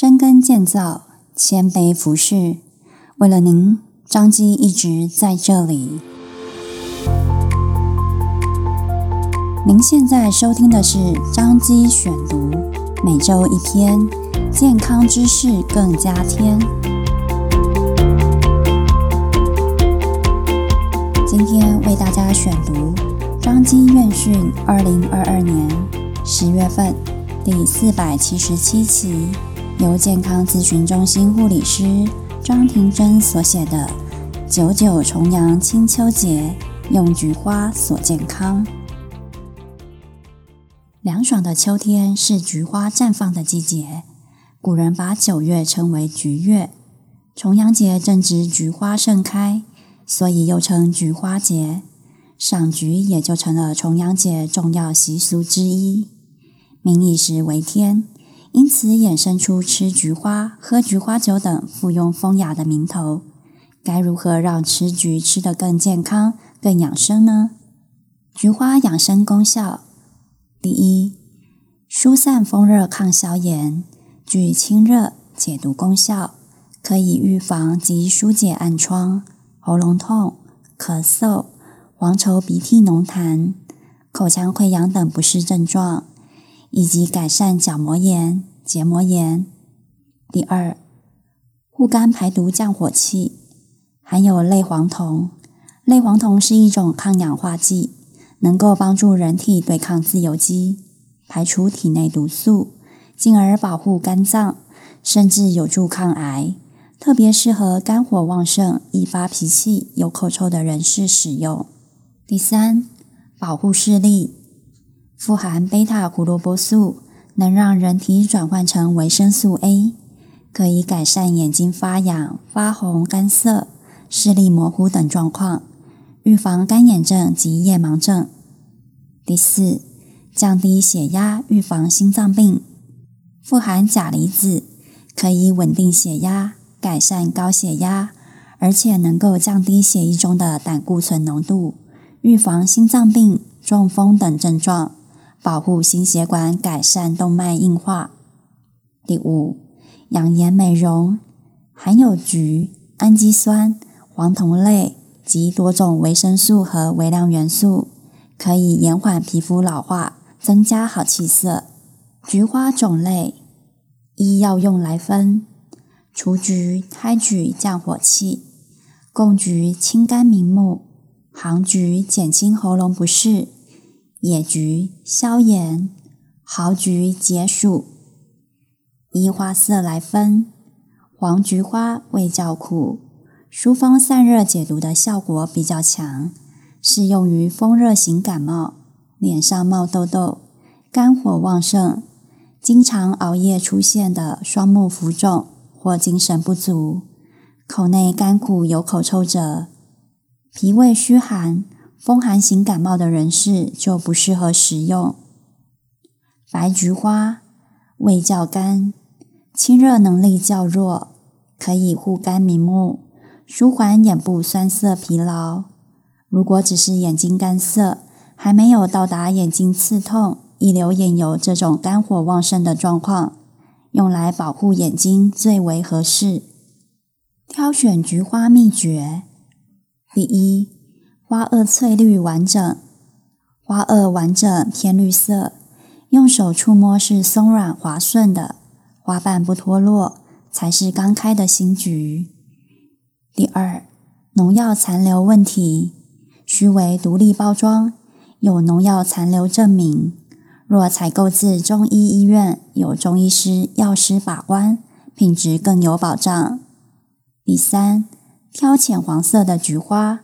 深耕建造，谦卑服侍，为了您，张基一直在这里。您现在收听的是张基选读，每周一篇健康知识更加添。今天为大家选读张基院讯二零二二年十月份第四百七十七期，由健康咨询中心护理师张婷珍所写的《九九重阳清秋节，用菊花锁健康》。凉爽的秋天是菊花绽放的季节，古人把九月称为菊月。重阳节正值菊花盛开。所以又称菊花节，赏菊也就成了重阳节重要习俗之一。民以食为天，因此衍生出吃菊花、喝菊花酒等附庸风雅的名头。该如何让吃菊吃得更健康、更养生呢？菊花养生功效：第一，疏散风热抗消炎，具清热解毒功效，可以预防及疏解暗疮。喉咙痛、咳嗽、黄稠鼻涕浓痰、口腔溃疡等不适症状，以及改善角膜炎、结膜炎。第二，护肝排毒降火气，含有类黄酮。类黄酮是一种抗氧化剂，能够帮助人体对抗自由基，排除体内毒素，进而保护肝脏，甚至有助抗癌。特别适合肝火旺盛、易发脾气、有口臭的人士使用。第三，保护视力，富含贝塔胡萝卜素，能让人体转换成维生素 A，可以改善眼睛发痒、发红、干涩、视力模糊等状况，预防干眼症及夜盲症。第四，降低血压，预防心脏病，富含钾离子，可以稳定血压。改善高血压，而且能够降低血液中的胆固醇浓度，预防心脏病、中风等症状，保护心血管，改善动脉硬化。第五，养颜美容，含有菊、氨基酸、黄酮类及多种维生素和微量元素，可以延缓皮肤老化，增加好气色。菊花种类，一药用来分。雏菊、胎菊降火气，贡菊清肝明目，杭菊减轻喉咙不适，野菊消炎，蚝菊解暑。依花色来分，黄菊花味较苦，疏风散热解毒的效果比较强，适用于风热型感冒、脸上冒痘痘、肝火旺盛、经常熬夜出现的双目浮肿。或精神不足、口内干苦有口臭者、脾胃虚寒、风寒型感冒的人士就不适合食用。白菊花味较甘，清热能力较弱，可以护肝明目、舒缓眼部酸涩疲劳。如果只是眼睛干涩，还没有到达眼睛刺痛、一流眼油这种肝火旺盛的状况。用来保护眼睛最为合适。挑选菊花秘诀：第一，花萼翠绿完整，花萼完整偏绿色，用手触摸是松软滑顺的，花瓣不脱落，才是刚开的新菊。第二，农药残留问题，须为独立包装，有农药残留证明。若采购自中医医院，有中医师、药师把关，品质更有保障。第三，挑浅黄色的菊花，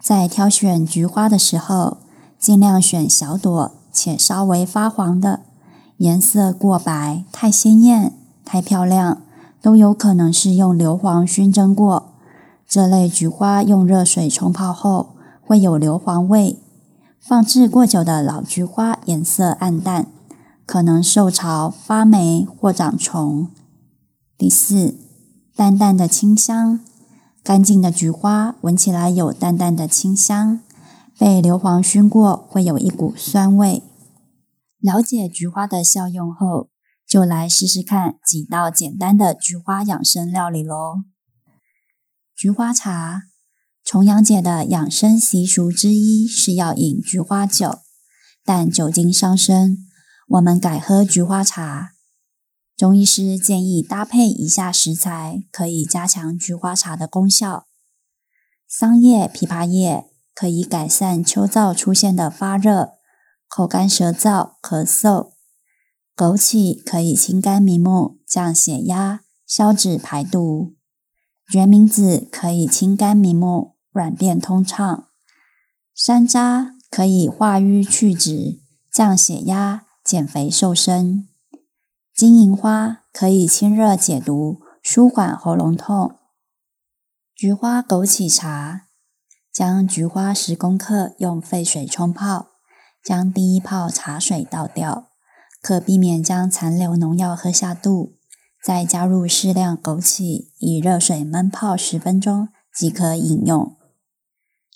在挑选菊花的时候，尽量选小朵且稍微发黄的，颜色过白、太鲜艳、太漂亮，都有可能是用硫磺熏蒸过。这类菊花用热水冲泡后，会有硫磺味。放置过久的老菊花颜色暗淡，可能受潮发霉或长虫。第四，淡淡的清香，干净的菊花闻起来有淡淡的清香，被硫磺熏过会有一股酸味。了解菊花的效用后，就来试试看几道简单的菊花养生料理喽。菊花茶，重阳节的养生习俗之一是要饮菊花酒，但酒精伤身，我们改喝菊花茶。中医师建议搭配以下食材，可以加强菊花茶的功效：桑叶、枇杷叶可以改善秋燥出现的发热、口干舌燥、咳嗽。枸杞可以清肝明目、降血压、消脂排毒；决明子可以清肝明目、软便通畅；山楂可以化瘀去脂、降血压、减肥瘦身；金银花可以清热解毒、舒缓喉咙痛。菊花枸杞茶，将菊花十公克用沸水冲泡，将第一泡茶水倒掉。可避免将残留农药喝下肚，再加入适量枸杞，以热水闷泡十分钟即可饮用。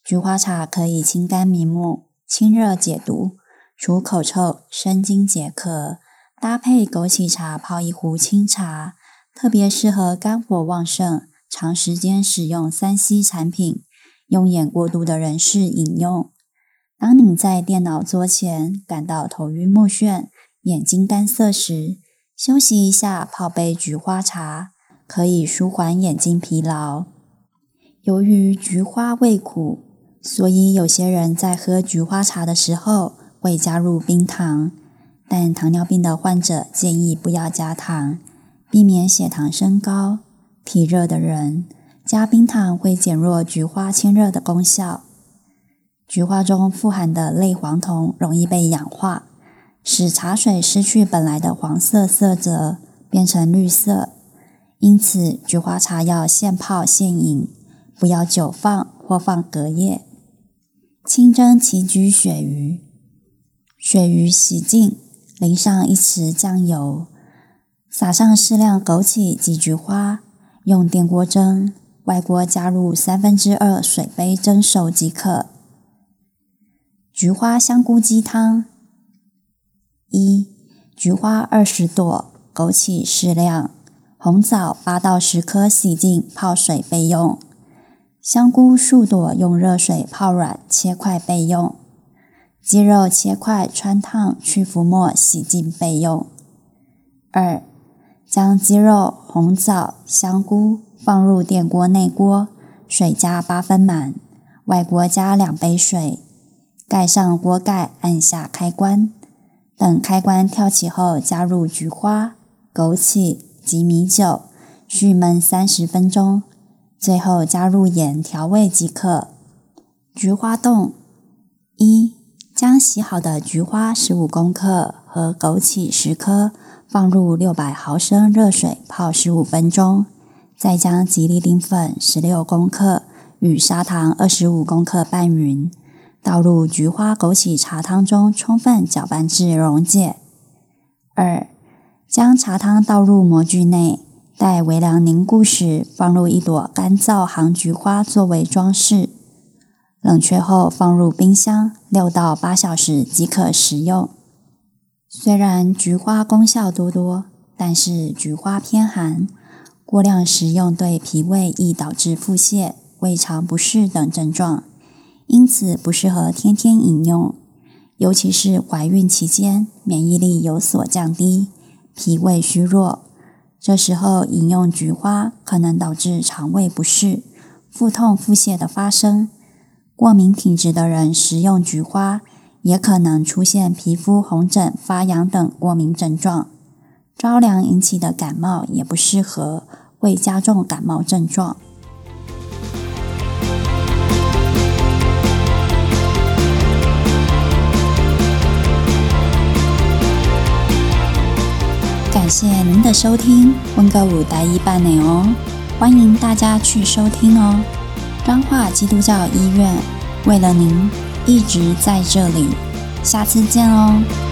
菊花茶可以清肝明目、清热解毒、除口臭、生津解渴。搭配枸杞茶泡一壶清茶，特别适合肝火旺盛、长时间使用三 C 产品、用眼过度的人士饮用。当你在电脑桌前感到头晕目眩，眼睛干涩时，休息一下，泡杯菊花茶，可以舒缓眼睛疲劳。由于菊花味苦，所以有些人在喝菊花茶的时候会加入冰糖，但糖尿病的患者建议不要加糖，避免血糖升高。体热的人加冰糖会减弱菊花清热的功效。菊花中富含的类黄酮容易被氧化。使茶水失去本来的黄色色泽，变成绿色。因此，菊花茶要现泡现饮，不要久放或放隔夜。清蒸杞菊鳕鱼，鳕鱼洗净，淋上一匙酱油，撒上适量枸杞及菊花，用电锅蒸，外锅加入三分之二水杯蒸熟即可。菊花香菇鸡汤。一、菊花二十朵，枸杞适量，红枣八到十颗，洗净泡水备用。香菇数朵，用热水泡软，切块备用。鸡肉切块汆烫，去浮沫，洗净备用。二、将鸡肉、红枣、香菇放入电锅内锅，水加八分满，外锅加两杯水，盖上锅盖，按下开关。等开关跳起后，加入菊花、枸杞及米酒，续焖三十分钟。最后加入盐调味即可。菊花冻：洗好的菊花十五公克和枸杞十颗放入六百毫升热水泡十五分钟，再将吉利丁粉十六公克与砂糖二十五公克拌匀。倒入菊花枸杞茶汤中，充分搅拌至溶解。二、将茶汤倒入模具内，待微凉凝固时，放入一朵干燥杭菊花作为装饰。冷却后放入冰箱六到八小时即可食用。虽然菊花功效多多，但是菊花偏寒，过量食用对脾胃易导致腹泻、胃肠不适等症状。因此不适合天天饮用，尤其是怀孕期间，免疫力有所降低，脾胃虚弱，这时候饮用菊花可能导致肠胃不适、腹痛、腹泻的发生。过敏体质的人食用菊花，也可能出现皮肤红疹、发痒等过敏症状。着凉引起的感冒也不适合，会加重感冒症状。感谢您的收听，温哥武台语版内哦，欢迎大家去收听哦。彰化基督教医院为了您一直在这里，下次见哦。